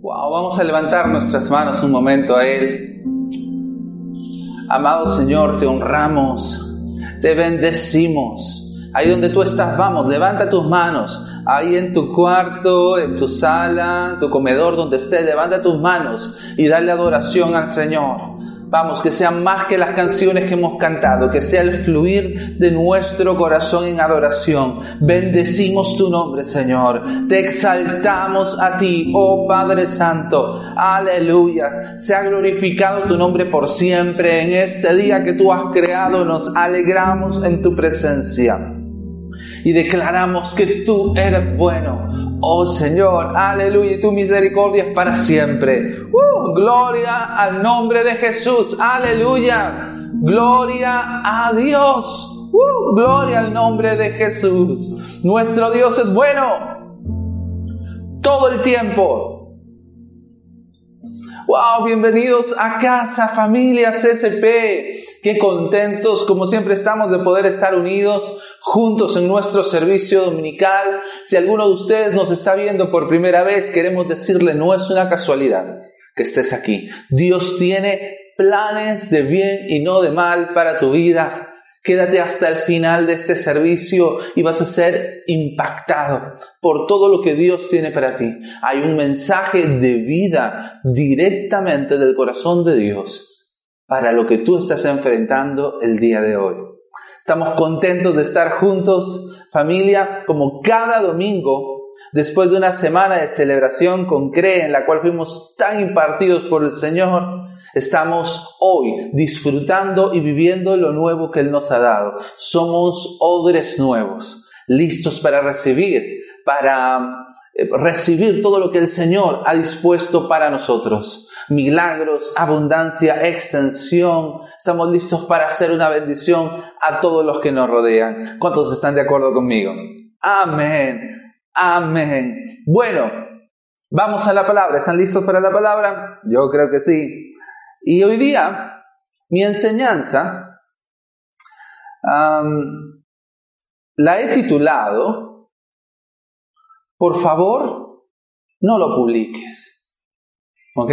Wow, vamos a levantar nuestras manos un momento a Él. Amado Señor, te honramos, te bendecimos. Ahí donde tú estás, vamos, levanta tus manos. Ahí en tu cuarto, en tu sala, en tu comedor, donde estés, levanta tus manos y dale adoración al Señor. Vamos, que sean más que las canciones que hemos cantado, que sea el fluir de nuestro corazón en adoración. Bendecimos tu nombre, Señor. Te exaltamos a ti, oh Padre Santo. Aleluya. Sea glorificado tu nombre por siempre. En este día que tú has creado, nos alegramos en tu presencia y declaramos que tú eres bueno. Oh Señor, aleluya, y tu misericordia es para siempre. Uh, gloria al nombre de Jesús, aleluya. Gloria a Dios. Uh, gloria al nombre de Jesús. Nuestro Dios es bueno. Todo el tiempo. Wow, bienvenidos a casa, familia CSP. Qué contentos, como siempre estamos de poder estar unidos juntos en nuestro servicio dominical. Si alguno de ustedes nos está viendo por primera vez, queremos decirle, no es una casualidad que estés aquí. Dios tiene planes de bien y no de mal para tu vida. Quédate hasta el final de este servicio y vas a ser impactado por todo lo que Dios tiene para ti. Hay un mensaje de vida directamente del corazón de Dios para lo que tú estás enfrentando el día de hoy. Estamos contentos de estar juntos, familia, como cada domingo, después de una semana de celebración con CRE, en la cual fuimos tan impartidos por el Señor. Estamos hoy disfrutando y viviendo lo nuevo que Él nos ha dado. Somos odres nuevos, listos para recibir, para eh, recibir todo lo que el Señor ha dispuesto para nosotros milagros, abundancia, extensión. Estamos listos para hacer una bendición a todos los que nos rodean. ¿Cuántos están de acuerdo conmigo? Amén. Amén. Bueno, vamos a la palabra. ¿Están listos para la palabra? Yo creo que sí. Y hoy día, mi enseñanza la he titulado, por favor, no lo publiques. ¿Ok?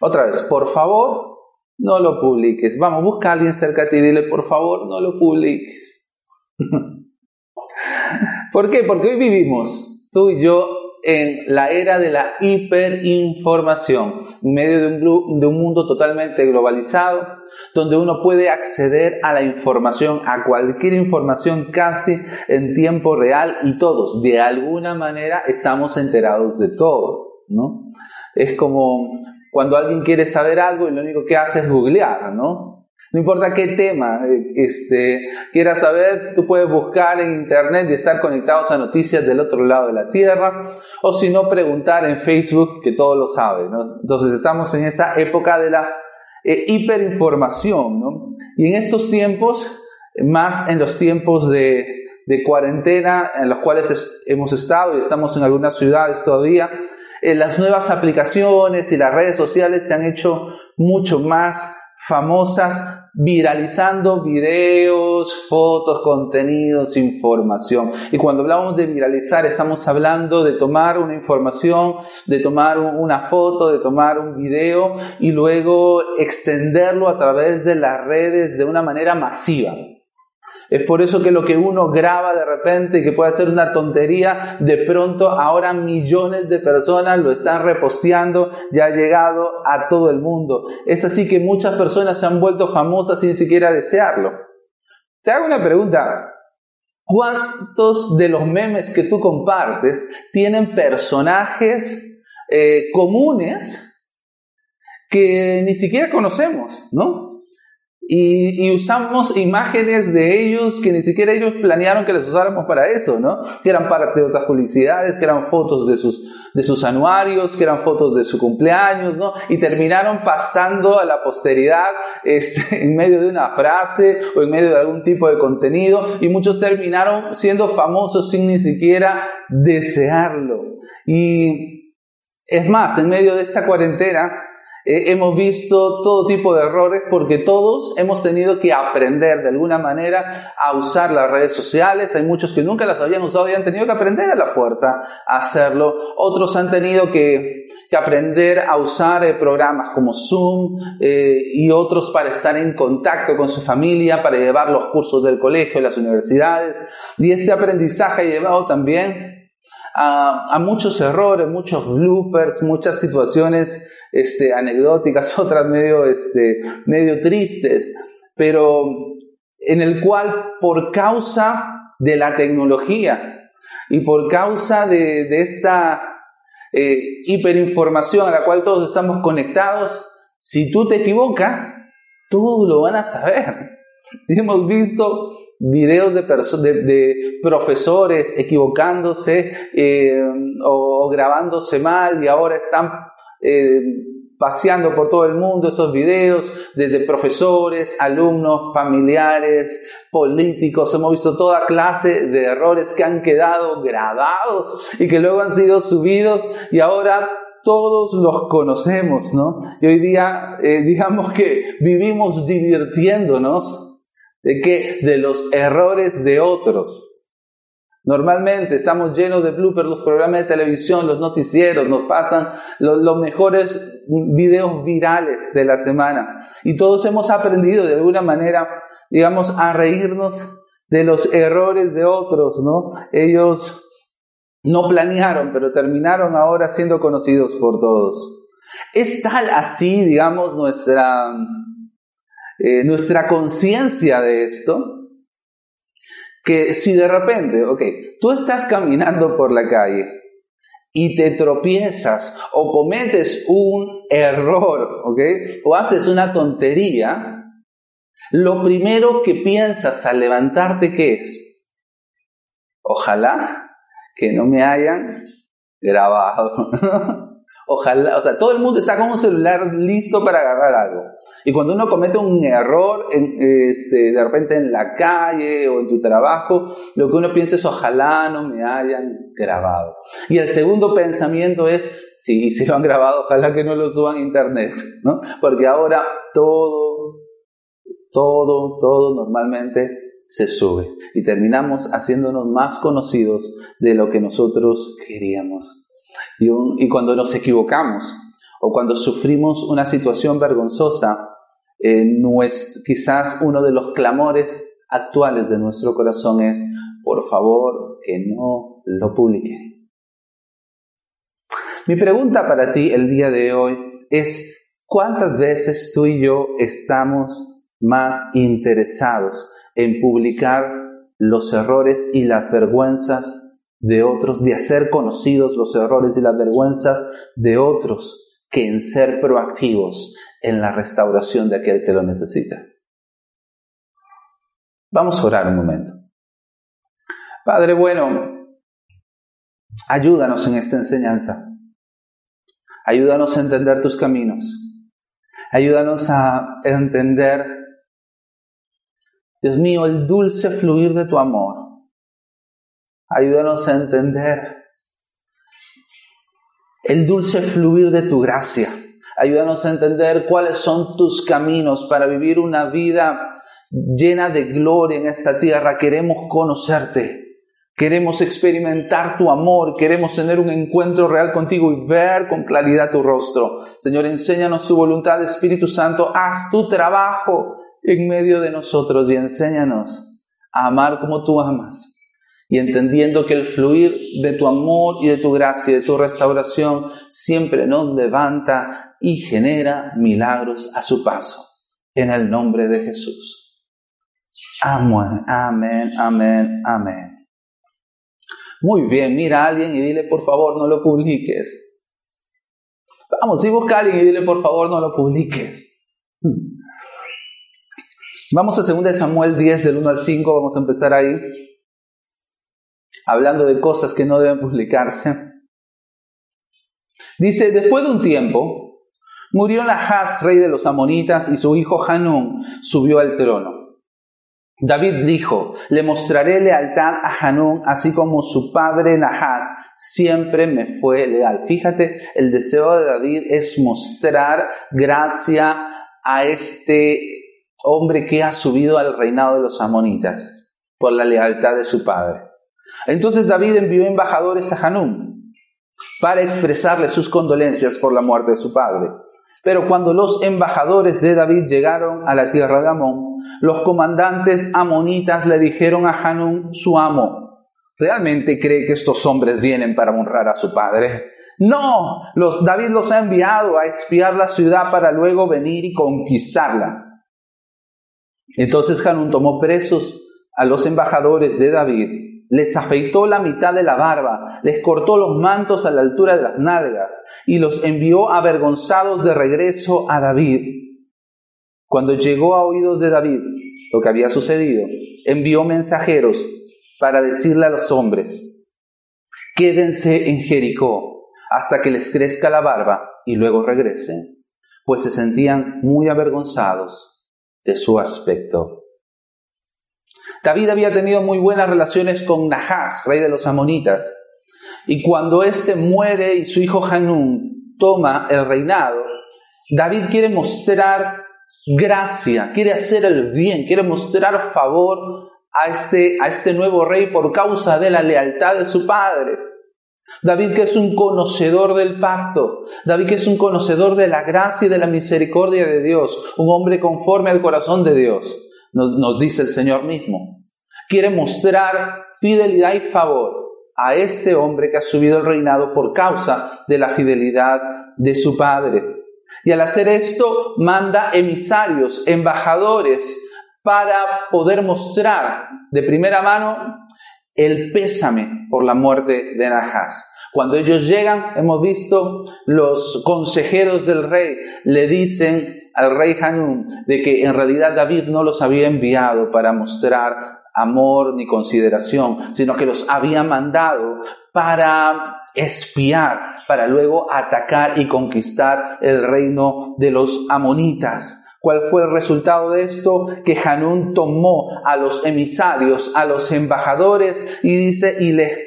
Otra vez, por favor, no lo publiques. Vamos, busca a alguien cerca de ti y dile, por favor, no lo publiques. ¿Por qué? Porque hoy vivimos, tú y yo, en la era de la hiperinformación, en medio de un, de un mundo totalmente globalizado, donde uno puede acceder a la información, a cualquier información casi en tiempo real y todos, de alguna manera, estamos enterados de todo, ¿no? Es como cuando alguien quiere saber algo y lo único que hace es googlear, ¿no? No importa qué tema eh, este, quieras saber, tú puedes buscar en internet y estar conectados a noticias del otro lado de la tierra, o si no, preguntar en Facebook, que todo lo sabe. ¿no? Entonces estamos en esa época de la eh, hiperinformación, ¿no? Y en estos tiempos, más en los tiempos de, de cuarentena en los cuales hemos estado y estamos en algunas ciudades todavía, eh, las nuevas aplicaciones y las redes sociales se han hecho mucho más famosas viralizando videos, fotos, contenidos, información. Y cuando hablamos de viralizar, estamos hablando de tomar una información, de tomar una foto, de tomar un video y luego extenderlo a través de las redes de una manera masiva. Es por eso que lo que uno graba de repente, que puede ser una tontería, de pronto ahora millones de personas lo están reposteando, ya ha llegado a todo el mundo. Es así que muchas personas se han vuelto famosas sin siquiera desearlo. Te hago una pregunta. ¿Cuántos de los memes que tú compartes tienen personajes eh, comunes que ni siquiera conocemos, ¿no? Y, usamos imágenes de ellos que ni siquiera ellos planearon que les usáramos para eso, ¿no? Que eran parte de otras publicidades, que eran fotos de sus, de sus anuarios, que eran fotos de su cumpleaños, ¿no? Y terminaron pasando a la posteridad este, en medio de una frase o en medio de algún tipo de contenido y muchos terminaron siendo famosos sin ni siquiera desearlo. Y es más, en medio de esta cuarentena, Eh, hemos visto todo tipo de errores porque todos hemos tenido que aprender de alguna manera a usar las redes sociales. Hay muchos que nunca las habían usado y han tenido que aprender a la fuerza a hacerlo. Otros han tenido que, aprender a usar eh, programas como Zoom eh, y otros para estar en contacto con su familia, para llevar los cursos del colegio, las universidades. Y este aprendizaje ha llevado también a, a muchos errores, muchos bloopers, muchas situaciones este, anecdóticas, otras medio, este, medio tristes, pero en el cual por causa de la tecnología y por causa de, esta eh, hiperinformación a la cual todos estamos conectados, si tú te equivocas, todos lo van a saber. hemos visto videos de, de, profesores equivocándose eh, o grabándose mal y ahora están eh, paseando por todo el mundo esos videos, desde profesores, alumnos, familiares, políticos, hemos visto toda clase de errores que han quedado grabados y que luego han sido subidos y ahora todos los conocemos, ¿no? Y hoy día, eh, digamos que vivimos divirtiéndonos de que de los errores de otros. Normalmente estamos llenos de bloopers, los programas de televisión, los noticieros, nos pasan los, mejores videos virales de la semana. Y todos hemos aprendido de alguna manera, digamos, a reírnos de los errores de otros, ¿no? Ellos no planearon, pero terminaron ahora siendo conocidos por todos. Es tal así, digamos, nuestra, eh, nuestra conciencia de esto, que si de repente, ok, tú estás caminando por la calle y te tropiezas o cometes un error, ok, o haces una tontería, lo primero que piensas al levantarte, ¿qué es? Ojalá que no me hayan grabado. Ojalá, o sea, todo el mundo está con un celular listo para agarrar algo. Y cuando uno comete un error, este, de repente en la calle o en tu trabajo, lo que uno piensa es ojalá no me hayan grabado. Y el segundo pensamiento es, sí, si lo han grabado, ojalá que no lo suban a internet, ¿no? Porque ahora todo, todo, todo normalmente se sube y terminamos haciéndonos más conocidos de lo que nosotros queríamos. Y, cuando nos equivocamos o cuando sufrimos una situación vergonzosa, eh, quizás uno de los clamores actuales de nuestro corazón es, por favor, que no lo publique. Mi pregunta para ti el día de hoy es, ¿cuántas veces tú y yo estamos más interesados en publicar los errores y las vergüenzas de otros, de hacer conocidos los errores y las vergüenzas de otros, que en ser proactivos en la restauración de aquel que lo necesita. Vamos a orar un momento. Padre bueno, ayúdanos en esta enseñanza. Ayúdanos a entender tus caminos. Ayúdanos a entender, Dios mío, el dulce fluir de tu amor Ayúdanos a entender el dulce fluir de tu gracia. Ayúdanos a entender cuáles son tus caminos para vivir una vida llena de gloria en esta tierra. Queremos conocerte. Queremos experimentar tu amor, queremos tener un encuentro real contigo y ver con claridad tu rostro. Señor, enséñanos tu voluntad, Espíritu Santo, haz tu trabajo en medio de nosotros y enséñanos a amar como tú amas y entendiendo que el fluir de tu amor y de tu gracia y de tu restauración siempre nos levanta y genera milagros a su paso. En el nombre de Jesús. Amén, amén, amén, amén. Muy bien, mira a alguien y dile por favor no lo publiques. Vamos, si busca a alguien y dile por favor no lo publiques. Vamos a 2 Samuel 10 del 1 al 5, vamos a empezar ahí hablando de cosas que no deben publicarse. Dice, después de un tiempo, murió Nahas, rey de los amonitas, y su hijo Hanún subió al trono. David dijo, le mostraré lealtad a Hanún, así como su padre Nahas siempre me fue leal. Fíjate, el deseo de David es mostrar gracia a este hombre que ha subido al reinado de los amonitas por la lealtad de su padre. Entonces David envió embajadores a Hanún para expresarle sus condolencias por la muerte de su padre. Pero cuando los embajadores de David llegaron a la tierra de Amón, los comandantes amonitas le dijeron a Hanún, su amo, ¿realmente cree que estos hombres vienen para honrar a su padre? No, los, David los ha enviado a espiar la ciudad para luego venir y conquistarla. Entonces Hanún tomó presos a los embajadores de David les afeitó la mitad de la barba, les cortó los mantos a la altura de las nalgas y los envió avergonzados de regreso a David. Cuando llegó a oídos de David lo que había sucedido, envió mensajeros para decirle a los hombres, quédense en Jericó hasta que les crezca la barba y luego regresen, pues se sentían muy avergonzados de su aspecto. David había tenido muy buenas relaciones con Nahas, rey de los amonitas, y cuando éste muere y su hijo Hanún toma el reinado, David quiere mostrar gracia, quiere hacer el bien, quiere mostrar favor a este, a este nuevo rey por causa de la lealtad de su padre. David que es un conocedor del pacto, David que es un conocedor de la gracia y de la misericordia de Dios, un hombre conforme al corazón de Dios nos, dice el Señor mismo. Quiere mostrar fidelidad y favor a este hombre que ha subido el reinado por causa de la fidelidad de su padre. Y al hacer esto, manda emisarios, embajadores, para poder mostrar de primera mano el pésame por la muerte de Nahas. Cuando ellos llegan, hemos visto, los consejeros del rey le dicen al rey Hanún de que en realidad David no los había enviado para mostrar amor ni consideración, sino que los había mandado para espiar, para luego atacar y conquistar el reino de los amonitas. ¿Cuál fue el resultado de esto? Que Hanún tomó a los emisarios, a los embajadores y dice, y les,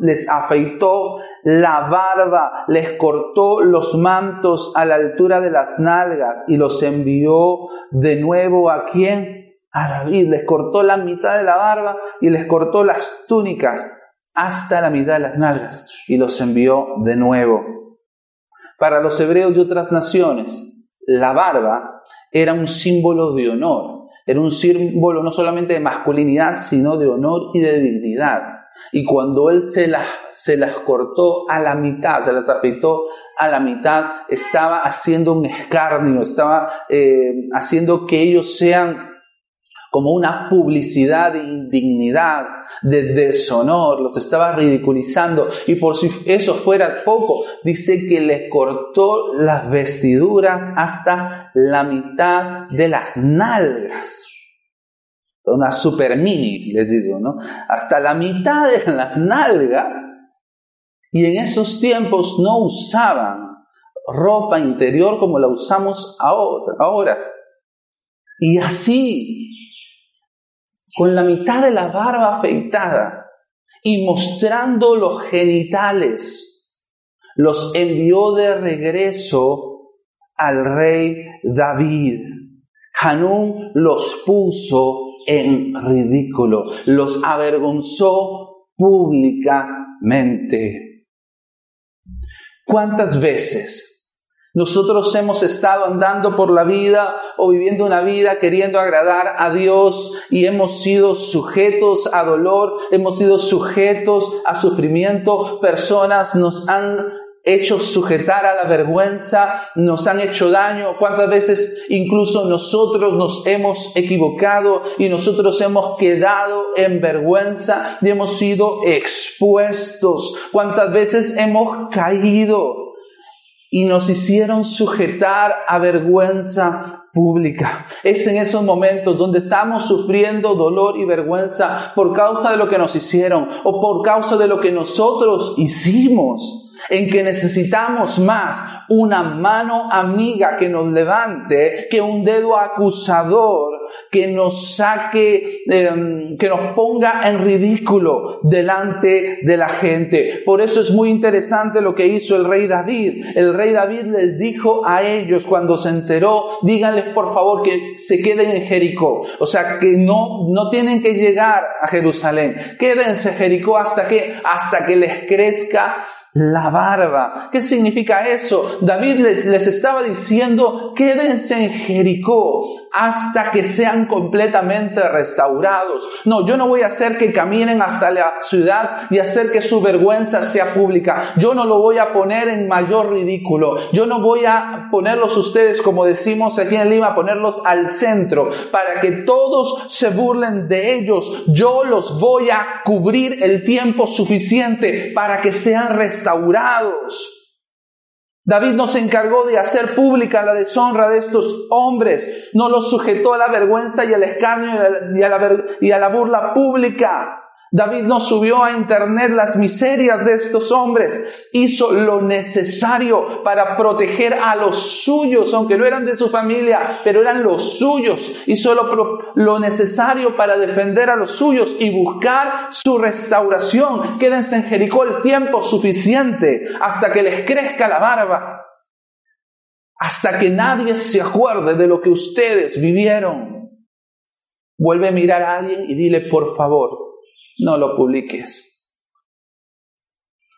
les afeitó la barba, les cortó los mantos a la altura de las nalgas y los envió de nuevo a quién? A David. Les cortó la mitad de la barba y les cortó las túnicas hasta la mitad de las nalgas y los envió de nuevo. Para los hebreos y otras naciones, la barba era un símbolo de honor, era un símbolo no solamente de masculinidad, sino de honor y de dignidad. Y cuando él se las, se las cortó a la mitad, se las afeitó a la mitad, estaba haciendo un escarnio, estaba eh, haciendo que ellos sean como una publicidad de indignidad, de deshonor, los estaba ridiculizando. Y por si eso fuera poco, dice que les cortó las vestiduras hasta la mitad de las nalgas. Una super mini, les digo, ¿no? Hasta la mitad de las nalgas. Y en esos tiempos no usaban ropa interior como la usamos ahora. Y así con la mitad de la barba afeitada y mostrando los genitales, los envió de regreso al rey David. Hanún los puso en ridículo, los avergonzó públicamente. ¿Cuántas veces nosotros hemos estado andando por la vida o viviendo una vida queriendo agradar a Dios y hemos sido sujetos a dolor, hemos sido sujetos a sufrimiento. Personas nos han hecho sujetar a la vergüenza, nos han hecho daño, cuántas veces incluso nosotros nos hemos equivocado y nosotros hemos quedado en vergüenza y hemos sido expuestos, cuántas veces hemos caído y nos hicieron sujetar a vergüenza pública. Es en esos momentos donde estamos sufriendo dolor y vergüenza por causa de lo que nos hicieron o por causa de lo que nosotros hicimos. En que necesitamos más una mano amiga que nos levante que un dedo acusador que nos saque, em, que nos ponga en ridículo delante de la gente. Por eso es muy interesante lo que hizo el rey David. El rey David les dijo a ellos cuando se enteró, díganles por favor que se queden en Jericó. O sea, que no, no tienen que llegar a Jerusalén. Quédense en Jericó hasta que, hasta que les crezca la barba. ¿Qué significa eso? David les, estaba diciendo, quédense en Jericó hasta que sean completamente restaurados. No, yo no voy a hacer que caminen hasta la ciudad y hacer que su vergüenza sea pública. Yo no lo voy a poner en mayor ridículo. Yo no voy a ponerlos ustedes, como decimos aquí en Lima, ponerlos al centro para que todos se burlen de ellos. Yo los voy a cubrir el tiempo suficiente para que sean restaurados. David nos encargó de hacer pública la deshonra de estos hombres, no los sujetó a la vergüenza y al escarnio y a la, y a la burla pública. David no subió a internet las miserias de estos hombres, hizo lo necesario para proteger a los suyos, aunque no eran de su familia, pero eran los suyos, hizo lo, lo necesario para defender a los suyos y buscar su restauración. Quédense en Jericó el tiempo suficiente hasta que les crezca la barba, hasta que nadie se acuerde de lo que ustedes vivieron. Vuelve a mirar a alguien y dile, por favor, no lo publiques.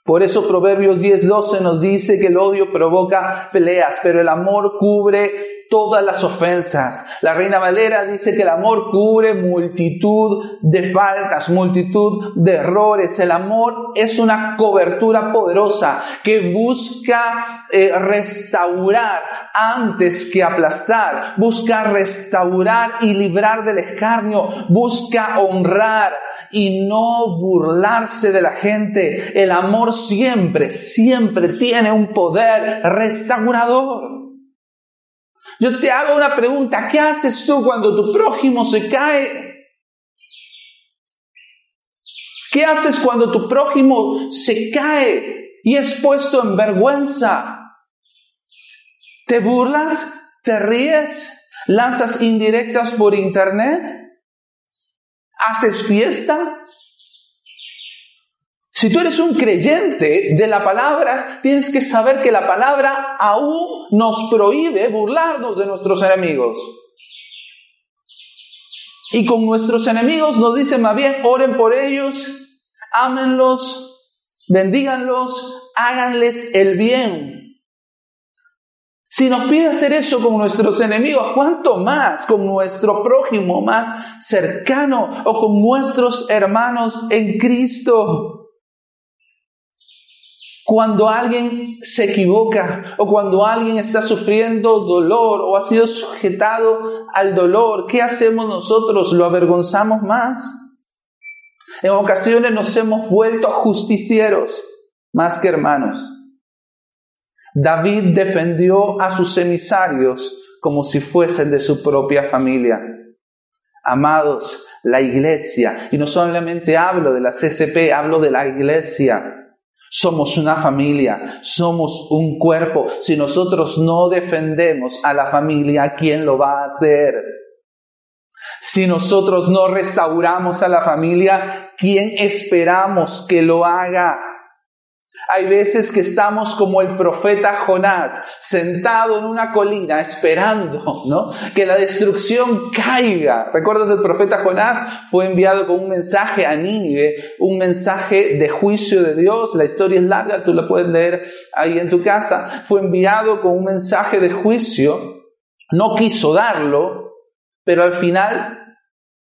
Por eso Proverbios 10:12 nos dice que el odio provoca peleas, pero el amor cubre todas las ofensas. La Reina Valera dice que el amor cubre multitud de faltas, multitud de errores. El amor es una cobertura poderosa que busca eh, restaurar antes que aplastar, busca restaurar y librar del escarnio, busca honrar y no burlarse de la gente. El amor siempre, siempre tiene un poder restaurador. Yo te hago una pregunta, ¿qué haces tú cuando tu prójimo se cae? ¿Qué haces cuando tu prójimo se cae y es puesto en vergüenza? ¿Te burlas? ¿Te ríes? ¿Lanzas indirectas por internet? ¿Haces fiesta? Si tú eres un creyente de la palabra, tienes que saber que la palabra aún nos prohíbe burlarnos de nuestros enemigos. Y con nuestros enemigos nos dice más bien, oren por ellos, ámenlos, bendíganlos, háganles el bien. Si nos pide hacer eso con nuestros enemigos, ¿cuánto más con nuestro prójimo más cercano o con nuestros hermanos en Cristo? Cuando alguien se equivoca o cuando alguien está sufriendo dolor o ha sido sujetado al dolor, ¿qué hacemos nosotros? ¿Lo avergonzamos más? En ocasiones nos hemos vuelto justicieros más que hermanos. David defendió a sus emisarios como si fuesen de su propia familia. Amados, la iglesia, y no solamente hablo de la CCP, hablo de la iglesia, somos una familia, somos un cuerpo. Si nosotros no defendemos a la familia, ¿quién lo va a hacer? Si nosotros no restauramos a la familia, ¿quién esperamos que lo haga? Hay veces que estamos como el profeta Jonás, sentado en una colina esperando, ¿no? Que la destrucción caiga. ¿Recuerdas el profeta Jonás? Fue enviado con un mensaje a Nínive, un mensaje de juicio de Dios. La historia es larga, tú la puedes leer ahí en tu casa. Fue enviado con un mensaje de juicio. No quiso darlo, pero al final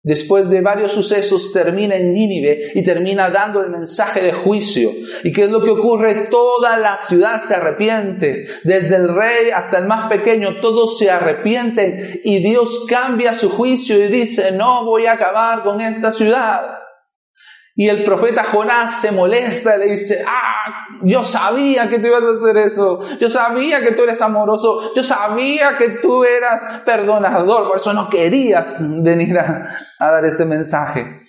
después de varios sucesos, termina en Nínive y termina dando el mensaje de juicio. ¿Y qué es lo que ocurre? Toda la ciudad se arrepiente, desde el rey hasta el más pequeño, todos se arrepienten y Dios cambia su juicio y dice, no voy a acabar con esta ciudad. Y el profeta Jonás se molesta y le dice, ah, yo sabía que tú ibas a hacer eso, yo sabía que tú eres amoroso, yo sabía que tú eras perdonador, por eso no querías venir a, dar este mensaje.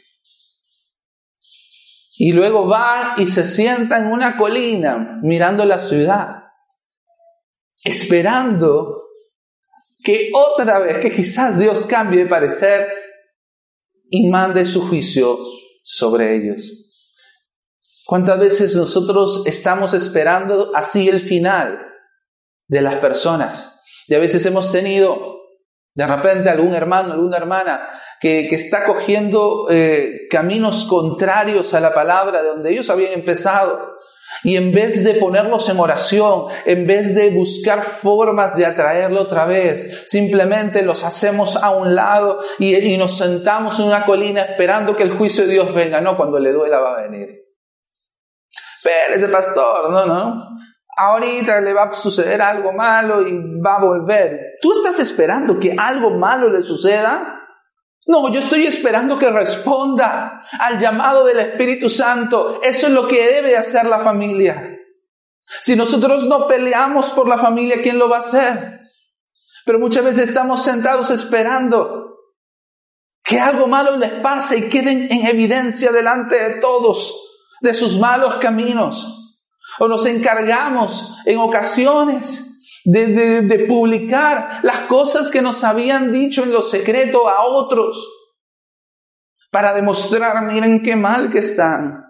Y luego va y se sienta en una colina mirando la ciudad, esperando que otra vez, que quizás Dios cambie de parecer y mande su juicio sobre ellos. ¿Cuántas veces nosotros estamos esperando así el final de las personas? Y a veces hemos tenido de repente algún hermano, alguna hermana que, está cogiendo eh, caminos contrarios a la palabra de donde ellos habían empezado. Y en vez de ponerlos en oración, en vez de buscar formas de atraerlo otra vez, simplemente los hacemos a un lado y, y nos sentamos en una colina esperando que el juicio de Dios venga. No, cuando le duela va a venir. Pero ese pastor, no, no. Ahorita le va a suceder algo malo y va a volver. ¿Tú estás esperando que algo malo le suceda? No, yo estoy esperando que responda al llamado del Espíritu Santo. Eso es lo que debe hacer la familia. Si nosotros no peleamos por la familia, ¿quién lo va a hacer? Pero muchas veces estamos sentados esperando que algo malo les pase y queden en evidencia delante de todos de sus malos caminos. O nos encargamos en ocasiones de, publicar las cosas que nos habían dicho en lo secreto a otros para demostrar, miren qué mal que están.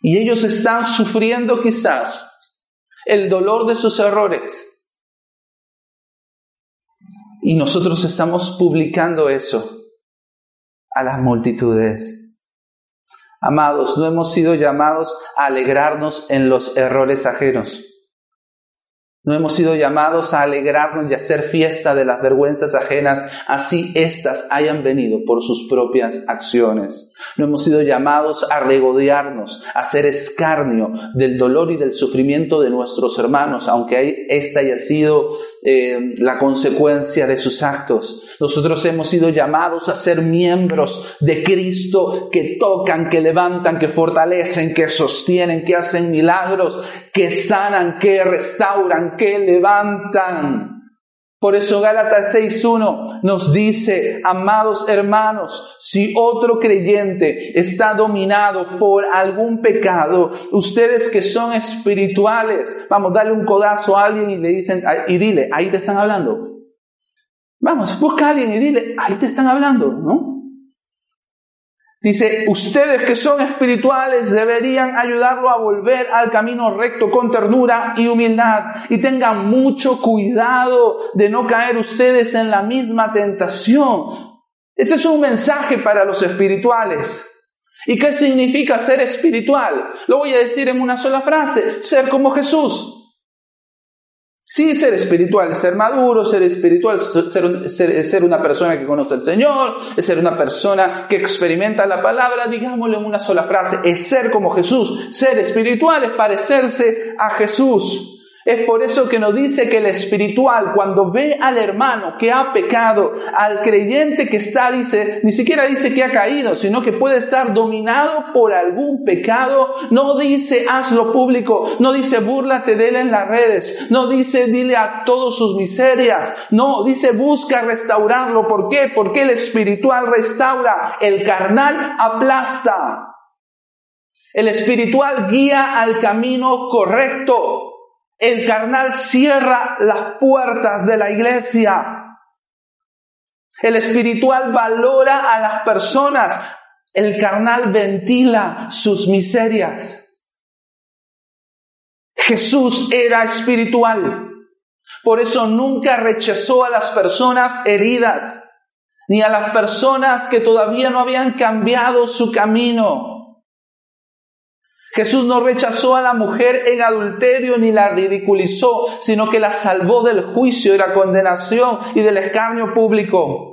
Y ellos están sufriendo quizás el dolor de sus errores. Y nosotros estamos publicando eso a las multitudes. Amados, no hemos sido llamados a alegrarnos en los errores ajenos. No hemos sido llamados a alegrarnos y a hacer fiesta de las vergüenzas ajenas, así éstas hayan venido por sus propias acciones. No hemos sido llamados a regodearnos, a hacer escarnio del dolor y del sufrimiento de nuestros hermanos, aunque esta haya sido eh, la consecuencia de sus actos. Nosotros hemos sido llamados a ser miembros de Cristo que tocan, que levantan, que fortalecen, que sostienen, que hacen milagros, que sanan, que restauran, que levantan. Por eso Gálatas 6.1 nos dice, amados hermanos, si otro creyente está dominado por algún pecado, ustedes que son espirituales, vamos, darle un codazo a alguien y le dicen, y dile, ahí te están hablando. Vamos, busca a alguien y dile, ahí te están hablando, ¿no? Dice, ustedes que son espirituales deberían ayudarlo a volver al camino recto con ternura y humildad. Y tengan mucho cuidado de no caer ustedes en la misma tentación. Este es un mensaje para los espirituales. ¿Y qué significa ser espiritual? Lo voy a decir en una sola frase, ser como Jesús. Sí, ser espiritual es ser maduro, ser espiritual es ser, una persona que conoce al Señor, ser una persona que experimenta la palabra, digámoslo en una sola frase, es ser como Jesús. Ser espiritual es parecerse a Jesús. Es por eso que nos dice que el espiritual, cuando ve al hermano que ha pecado, al creyente que está, dice, ni siquiera dice que ha caído, sino que puede estar dominado por algún pecado, no dice hazlo público, no dice búrlate de él en las redes, no dice dile a todos sus miserias, no, dice busca restaurarlo. ¿Por qué? Porque el espiritual restaura, el carnal aplasta. El espiritual guía al camino correcto. El carnal cierra las puertas de la iglesia. El espiritual valora a las personas. El carnal ventila sus miserias. Jesús era espiritual. Por eso nunca rechazó a las personas heridas, ni a las personas que todavía no habían cambiado su camino. Jesús no rechazó a la mujer en adulterio ni la ridiculizó, sino que la salvó del juicio y la condenación y del escarnio público.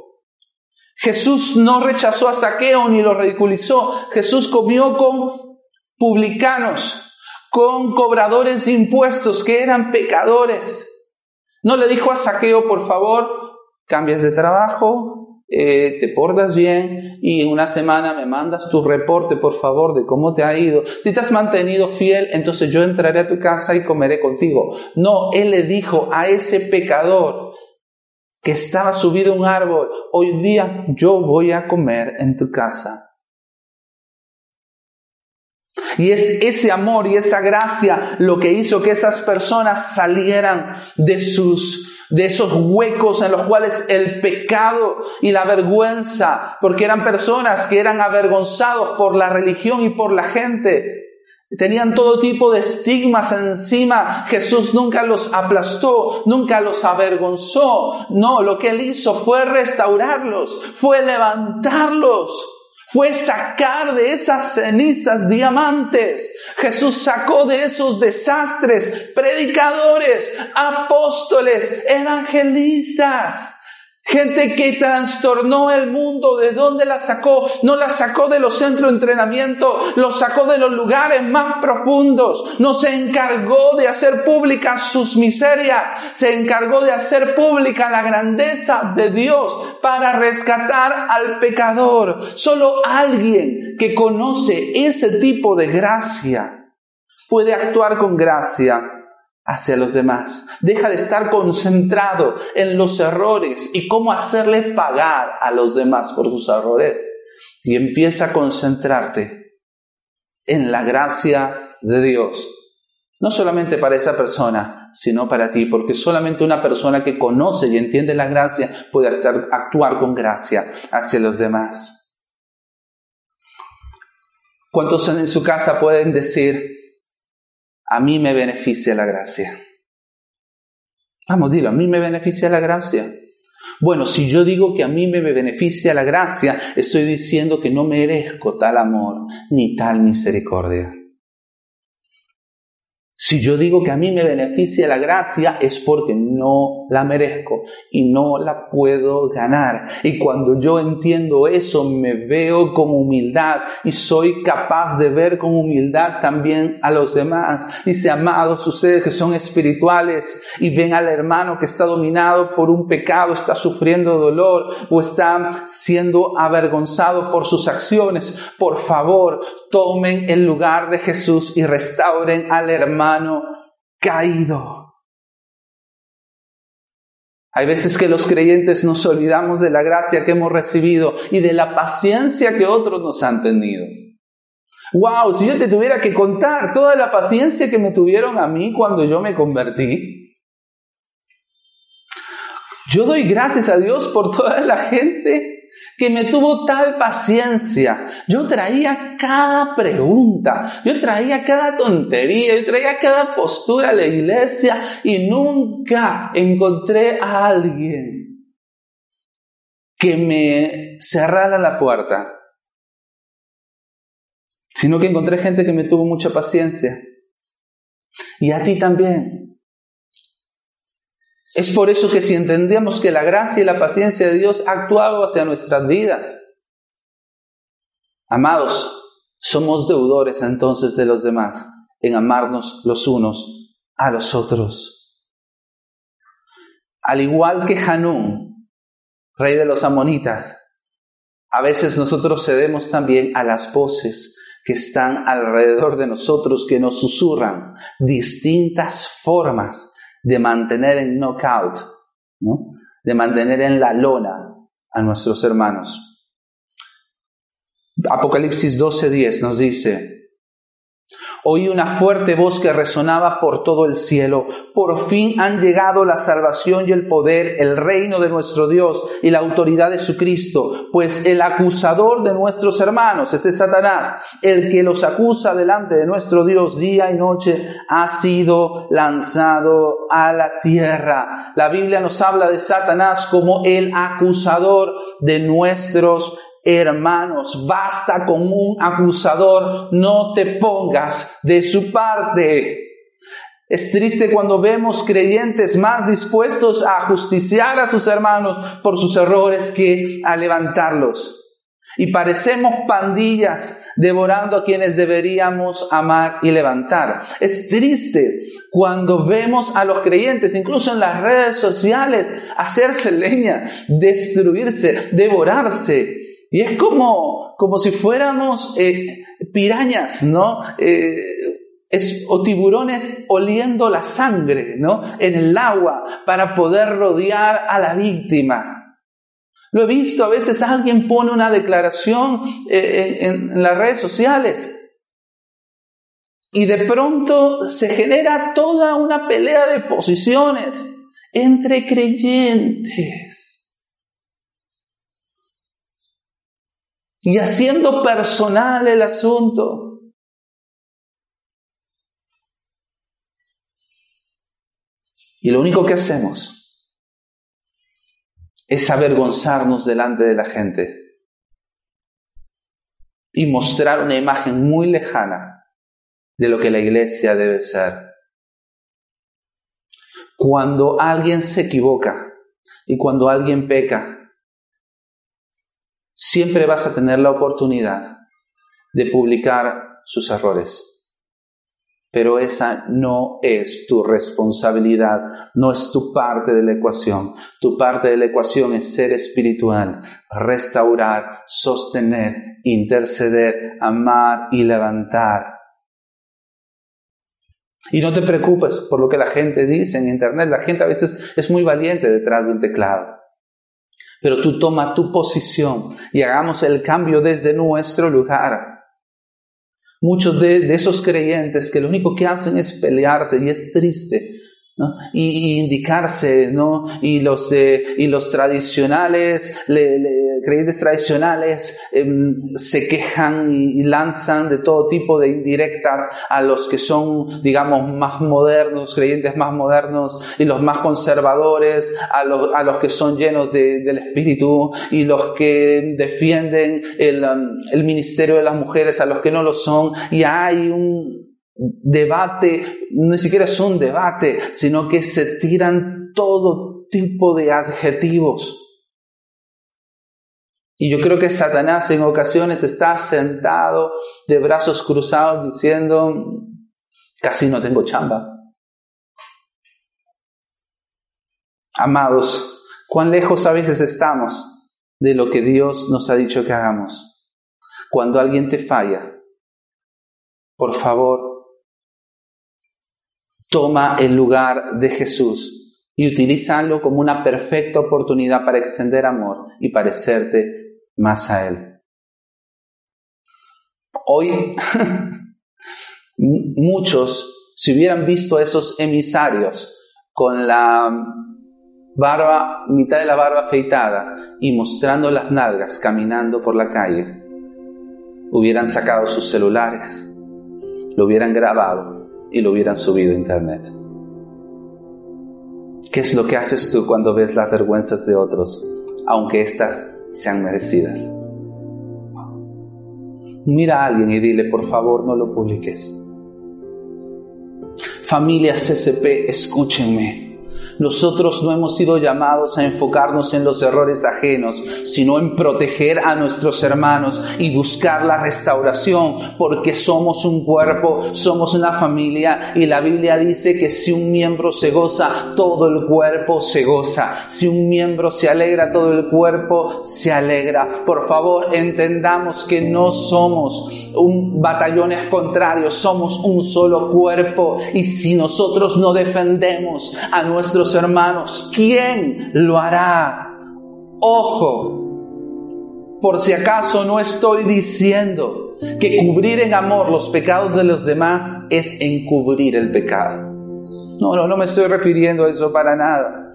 Jesús no rechazó a Saqueo ni lo ridiculizó. Jesús comió con publicanos, con cobradores de impuestos que eran pecadores. No le dijo a Saqueo, por favor, cambias de trabajo, eh, te portas bien y en una semana me mandas tu reporte, por favor, de cómo te ha ido. Si te has mantenido fiel, entonces yo entraré a tu casa y comeré contigo. No, él le dijo a ese pecador, que estaba subido a un árbol, hoy día yo voy a comer en tu casa. Y es ese amor y esa gracia lo que hizo que esas personas salieran de sus de esos huecos en los cuales el pecado y la vergüenza, porque eran personas que eran avergonzados por la religión y por la gente, Tenían todo tipo de estigmas encima. Jesús nunca los aplastó, nunca los avergonzó. No, lo que él hizo fue restaurarlos, fue levantarlos fue sacar de esas cenizas diamantes. Jesús sacó de esos desastres predicadores, apóstoles, evangelistas. Gente que trastornó el mundo, ¿de dónde la sacó? No la sacó de los centros de entrenamiento, lo sacó de los lugares más profundos. No se encargó de hacer pública sus miserias, se encargó de hacer pública la grandeza de Dios para rescatar al pecador. Solo alguien que conoce ese tipo de gracia puede actuar con gracia hacia los demás. Deja de estar concentrado en los errores y cómo hacerle pagar a los demás por sus errores. Y empieza a concentrarte en la gracia de Dios. No solamente para esa persona, sino para ti, porque solamente una persona que conoce y entiende la gracia puede actuar con gracia hacia los demás. ¿Cuántos en su casa pueden decir, a mí me beneficia la gracia. Vamos, dilo, a mí me beneficia la gracia. Bueno, si yo digo que a mí me beneficia la gracia, estoy diciendo que no merezco tal amor ni tal misericordia. Si yo digo que a mí me beneficia la gracia es porque no la merezco y no la puedo ganar. Y cuando yo entiendo eso, me veo con humildad y soy capaz de ver con humildad también a los demás. Dice, amados, ustedes que son espirituales y ven al hermano que está dominado por un pecado, está sufriendo dolor o está siendo avergonzado por sus acciones, por favor, tomen el lugar de Jesús y restauren al hermano caído. Hay veces que los creyentes nos olvidamos de la gracia que hemos recibido y de la paciencia que otros nos han tenido. Wow, si yo te tuviera que contar toda la paciencia que me tuvieron a mí cuando yo me convertí. Yo doy gracias a Dios por toda la gente que me tuvo tal paciencia. Yo traía cada pregunta, yo traía cada tontería, yo traía cada postura a la iglesia y nunca encontré a alguien que me cerrara la puerta, sino que encontré gente que me tuvo mucha paciencia. Y a ti también. Es por eso que si entendemos que la gracia y la paciencia de Dios ha actuado hacia nuestras vidas, amados, somos deudores entonces de los demás en amarnos los unos a los otros. Al igual que Hanún, rey de los amonitas, a veces nosotros cedemos también a las voces que están alrededor de nosotros, que nos susurran distintas formas de mantener en knockout, ¿no? de mantener en la lona a nuestros hermanos. Apocalipsis 12:10 nos dice, Oí una fuerte voz que resonaba por todo el cielo. Por fin han llegado la salvación y el poder, el reino de nuestro Dios y la autoridad de su Cristo. Pues el acusador de nuestros hermanos, este es Satanás, el que los acusa delante de nuestro Dios día y noche, ha sido lanzado a la tierra. La Biblia nos habla de Satanás como el acusador de nuestros Hermanos, basta con un acusador, no te pongas de su parte. Es triste cuando vemos creyentes más dispuestos a justiciar a sus hermanos por sus errores que a levantarlos. Y parecemos pandillas devorando a quienes deberíamos amar y levantar. Es triste cuando vemos a los creyentes, incluso en las redes sociales, hacerse leña, destruirse, devorarse, y es como, como si fuéramos eh, pirañas, ¿no? Eh, o tiburones oliendo la sangre, ¿no? En el agua para poder rodear a la víctima. Lo he visto, a veces alguien pone una declaración eh, en las redes sociales y de pronto se genera toda una pelea de posiciones entre creyentes. Y haciendo personal el asunto. Y lo único que hacemos es avergonzarnos delante de la gente y mostrar una imagen muy lejana de lo que la iglesia debe ser. Cuando alguien se equivoca y cuando alguien peca, siempre vas a tener la oportunidad de publicar sus errores pero esa no es tu responsabilidad, no es tu parte de la ecuación. Tu parte de la ecuación es ser espiritual, restaurar, sostener, interceder, amar y levantar. Y no te preocupes por lo que la gente dice en Internet. La gente a veces es muy valiente detrás de un teclado. Pero tú toma tu posición y hagamos el cambio desde nuestro lugar. Muchos de, esos creyentes que lo único que hacen es pelearse y es triste. Y, indicarse, ¿no? Y los, y los tradicionales, creyentes tradicionales em, se quejan y, lanzan de todo tipo de indirectas a los que son, digamos, más modernos, creyentes más modernos y los más conservadores, a los, a los que son llenos del Espíritu y los que defienden el, um, el ministerio de las mujeres, a los que no lo son. Y hay un, debate, ni siquiera es un debate, sino que se tiran todo tipo de adjetivos. Y yo creo que Satanás en ocasiones está sentado de brazos cruzados diciendo, casi no tengo chamba. Amados, cuán lejos a veces estamos de lo que Dios nos ha dicho que hagamos. Cuando alguien te falla, por favor, toma el lugar de Jesús y utilízalo como una perfecta oportunidad para extender amor y parecerte más a Él. Hoy muchos, si hubieran visto a esos emisarios con la barba, mitad de la barba afeitada y mostrando las nalgas caminando por la calle, hubieran sacado sus celulares, lo hubieran grabado y lo hubieran subido a internet. ¿Qué es lo que haces tú cuando ves las vergüenzas de otros, aunque éstas sean merecidas? Mira a alguien y dile, por favor, no lo publiques. Familia CCP, escúchenme. Nosotros no hemos sido llamados a enfocarnos en los errores ajenos, sino en proteger a nuestros hermanos y buscar la restauración, porque somos un cuerpo, somos una familia y la Biblia dice que si un miembro se goza, todo el cuerpo se goza. Si un miembro se alegra, todo el cuerpo se alegra. Por favor, entendamos que no somos un batallones contrarios, somos un solo cuerpo y si nosotros no defendemos a nuestros hermanos, ¿quién lo hará? Ojo, por si acaso no estoy diciendo que cubrir en amor los pecados de los demás es encubrir el pecado. No, no, no me estoy refiriendo a eso para nada.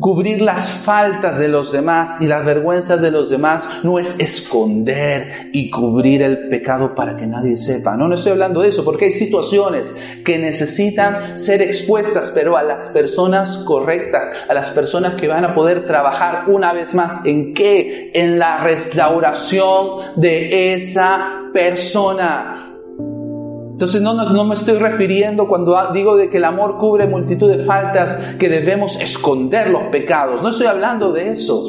Cubrir las faltas de los demás y las vergüenzas de los demás no es esconder y cubrir el pecado para que nadie sepa. No, no estoy hablando de eso, porque hay situaciones que necesitan ser expuestas, pero a las personas correctas, a las personas que van a poder trabajar una vez más en qué? En la restauración de esa persona. Entonces no, no, me estoy refiriendo cuando digo de que el amor cubre multitud de faltas que debemos esconder los pecados. No estoy hablando de eso.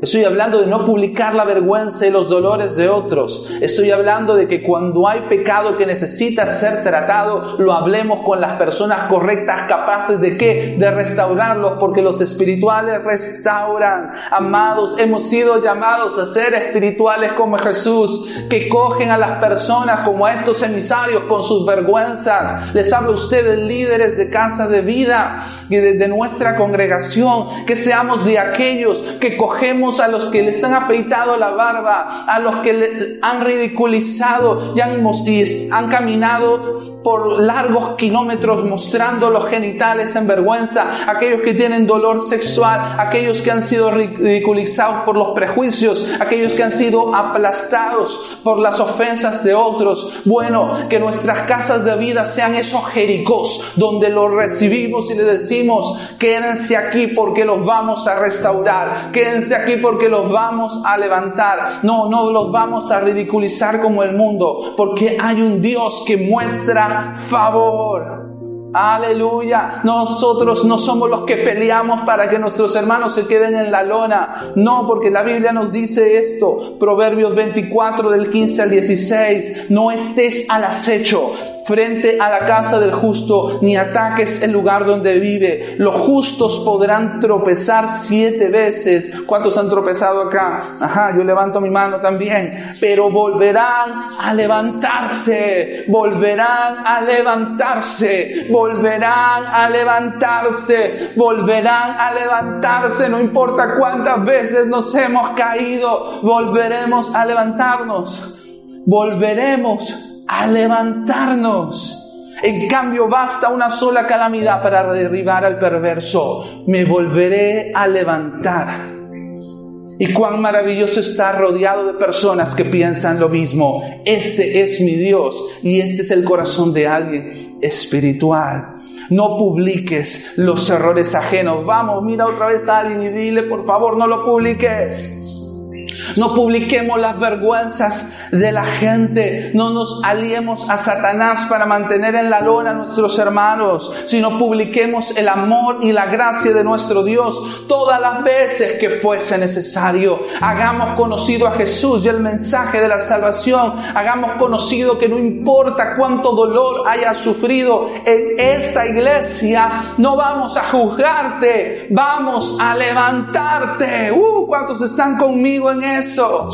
Estoy hablando de no publicar la vergüenza y los dolores de otros. Estoy hablando de que cuando hay pecado que necesita ser tratado, lo hablemos con las personas correctas, capaces de qué? De restaurarlos, porque los espirituales restauran. Amados, hemos sido llamados a ser espirituales como Jesús, que cogen a las personas como a estos emisarios con sus vergüenzas. Les hablo a ustedes, líderes de casa de vida y de, nuestra congregación, que seamos de aquellos que cogemos a los que les han afeitado la barba, a los que le han ridiculizado y han, y han caminado por largos kilómetros mostrando los genitales en vergüenza, aquellos que tienen dolor sexual, aquellos que han sido ridiculizados por los prejuicios, aquellos que han sido aplastados por las ofensas de otros. Bueno, que nuestras casas de vida sean esos jericós donde los recibimos y le decimos, quédense aquí porque los vamos a restaurar, quédense aquí porque los vamos a levantar. No, no los vamos a ridiculizar como el mundo, porque hay un Dios que muestra favor. Aleluya. Nosotros no somos los que peleamos para que nuestros hermanos se queden en la lona. No, porque la Biblia nos dice esto. Proverbios 24 del 15 al 16. No estés al acecho frente a la casa del justo, ni ataques el lugar donde vive. Los justos podrán tropezar siete veces. ¿Cuántos han tropezado acá? Ajá, yo levanto mi mano también. Pero volverán a levantarse, volverán a levantarse, a levantarse, volverán a levantarse. No importa cuántas veces nos hemos caído, volveremos a levantarnos. Volveremos a levantarnos. En cambio, basta una sola calamidad para derribar al perverso. Me volveré a levantar. Y cuán maravilloso estar rodeado de personas que piensan lo mismo. Este es mi Dios y este es el corazón de alguien espiritual. No publiques los errores ajenos. Vamos, mira otra vez a alguien y dile, por favor, no lo publiques. No publiquemos las vergüenzas de la gente. No nos aliemos a Satanás para mantener en la lona a nuestros hermanos, sino publiquemos el amor y la gracia de nuestro Dios todas las veces que fuese necesario. Hagamos conocido a Jesús y el mensaje de la salvación. Hagamos conocido que no importa cuánto dolor haya sufrido en esta iglesia, no vamos a juzgarte, vamos a levantarte. Uh, ¿cuántos están conmigo en eso?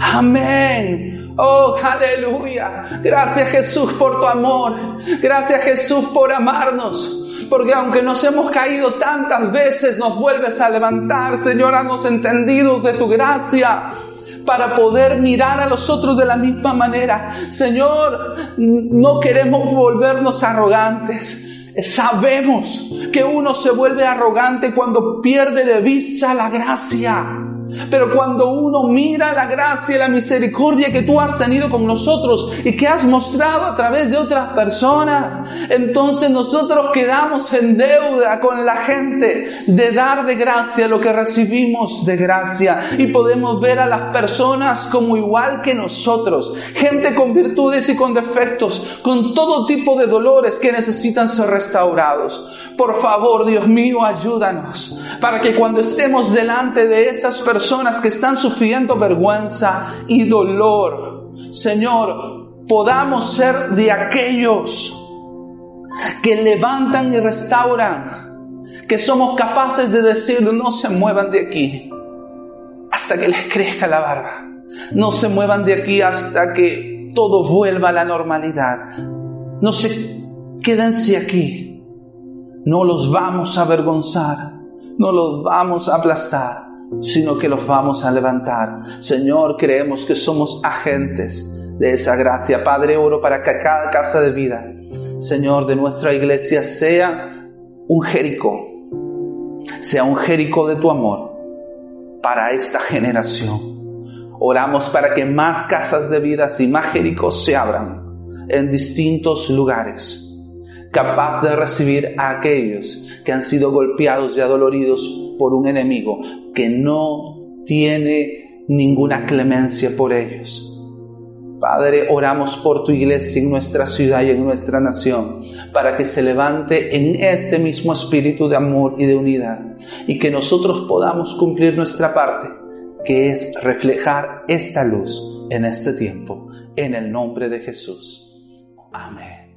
Amén. Oh, aleluya. Gracias Jesús por tu amor. Gracias Jesús por amarnos. Porque aunque nos hemos caído tantas veces, nos vuelves a levantar. Señor, haznos entendidos de tu gracia para poder mirar a los otros de la misma manera. Señor, no queremos volvernos arrogantes. Sabemos que uno se vuelve arrogante cuando pierde de vista la gracia. Pero cuando uno mira la gracia y la misericordia que tú has tenido con nosotros y que has mostrado a través de otras personas, entonces nosotros quedamos en deuda con la gente de dar de gracia lo que recibimos de gracia y podemos ver a las personas como igual que nosotros, gente con virtudes y con defectos, con todo tipo de dolores que necesitan ser restaurados. Por favor, Dios mío, ayúdanos para que cuando estemos delante de esas personas que están sufriendo vergüenza y dolor, Señor, podamos ser de aquellos que levantan y restauran, que somos capaces de decir, no se muevan de aquí hasta que les crezca la barba, no se muevan de aquí hasta que todo vuelva a la normalidad, no se quédense aquí. No los vamos a avergonzar, no los vamos a aplastar, sino que los vamos a levantar. Señor, creemos que somos agentes de esa gracia. Padre, oro para que cada casa de vida, Señor, de nuestra iglesia sea un Jericó, sea un Jericó de tu amor para esta generación. Oramos para que más casas de vida y más Jericó se abran en distintos lugares capaz de recibir a aquellos que han sido golpeados y adoloridos por un enemigo que no tiene ninguna clemencia por ellos. Padre, oramos por tu iglesia en nuestra ciudad y en nuestra nación, para que se levante en este mismo espíritu de amor y de unidad, y que nosotros podamos cumplir nuestra parte, que es reflejar esta luz en este tiempo, en el nombre de Jesús. Amén.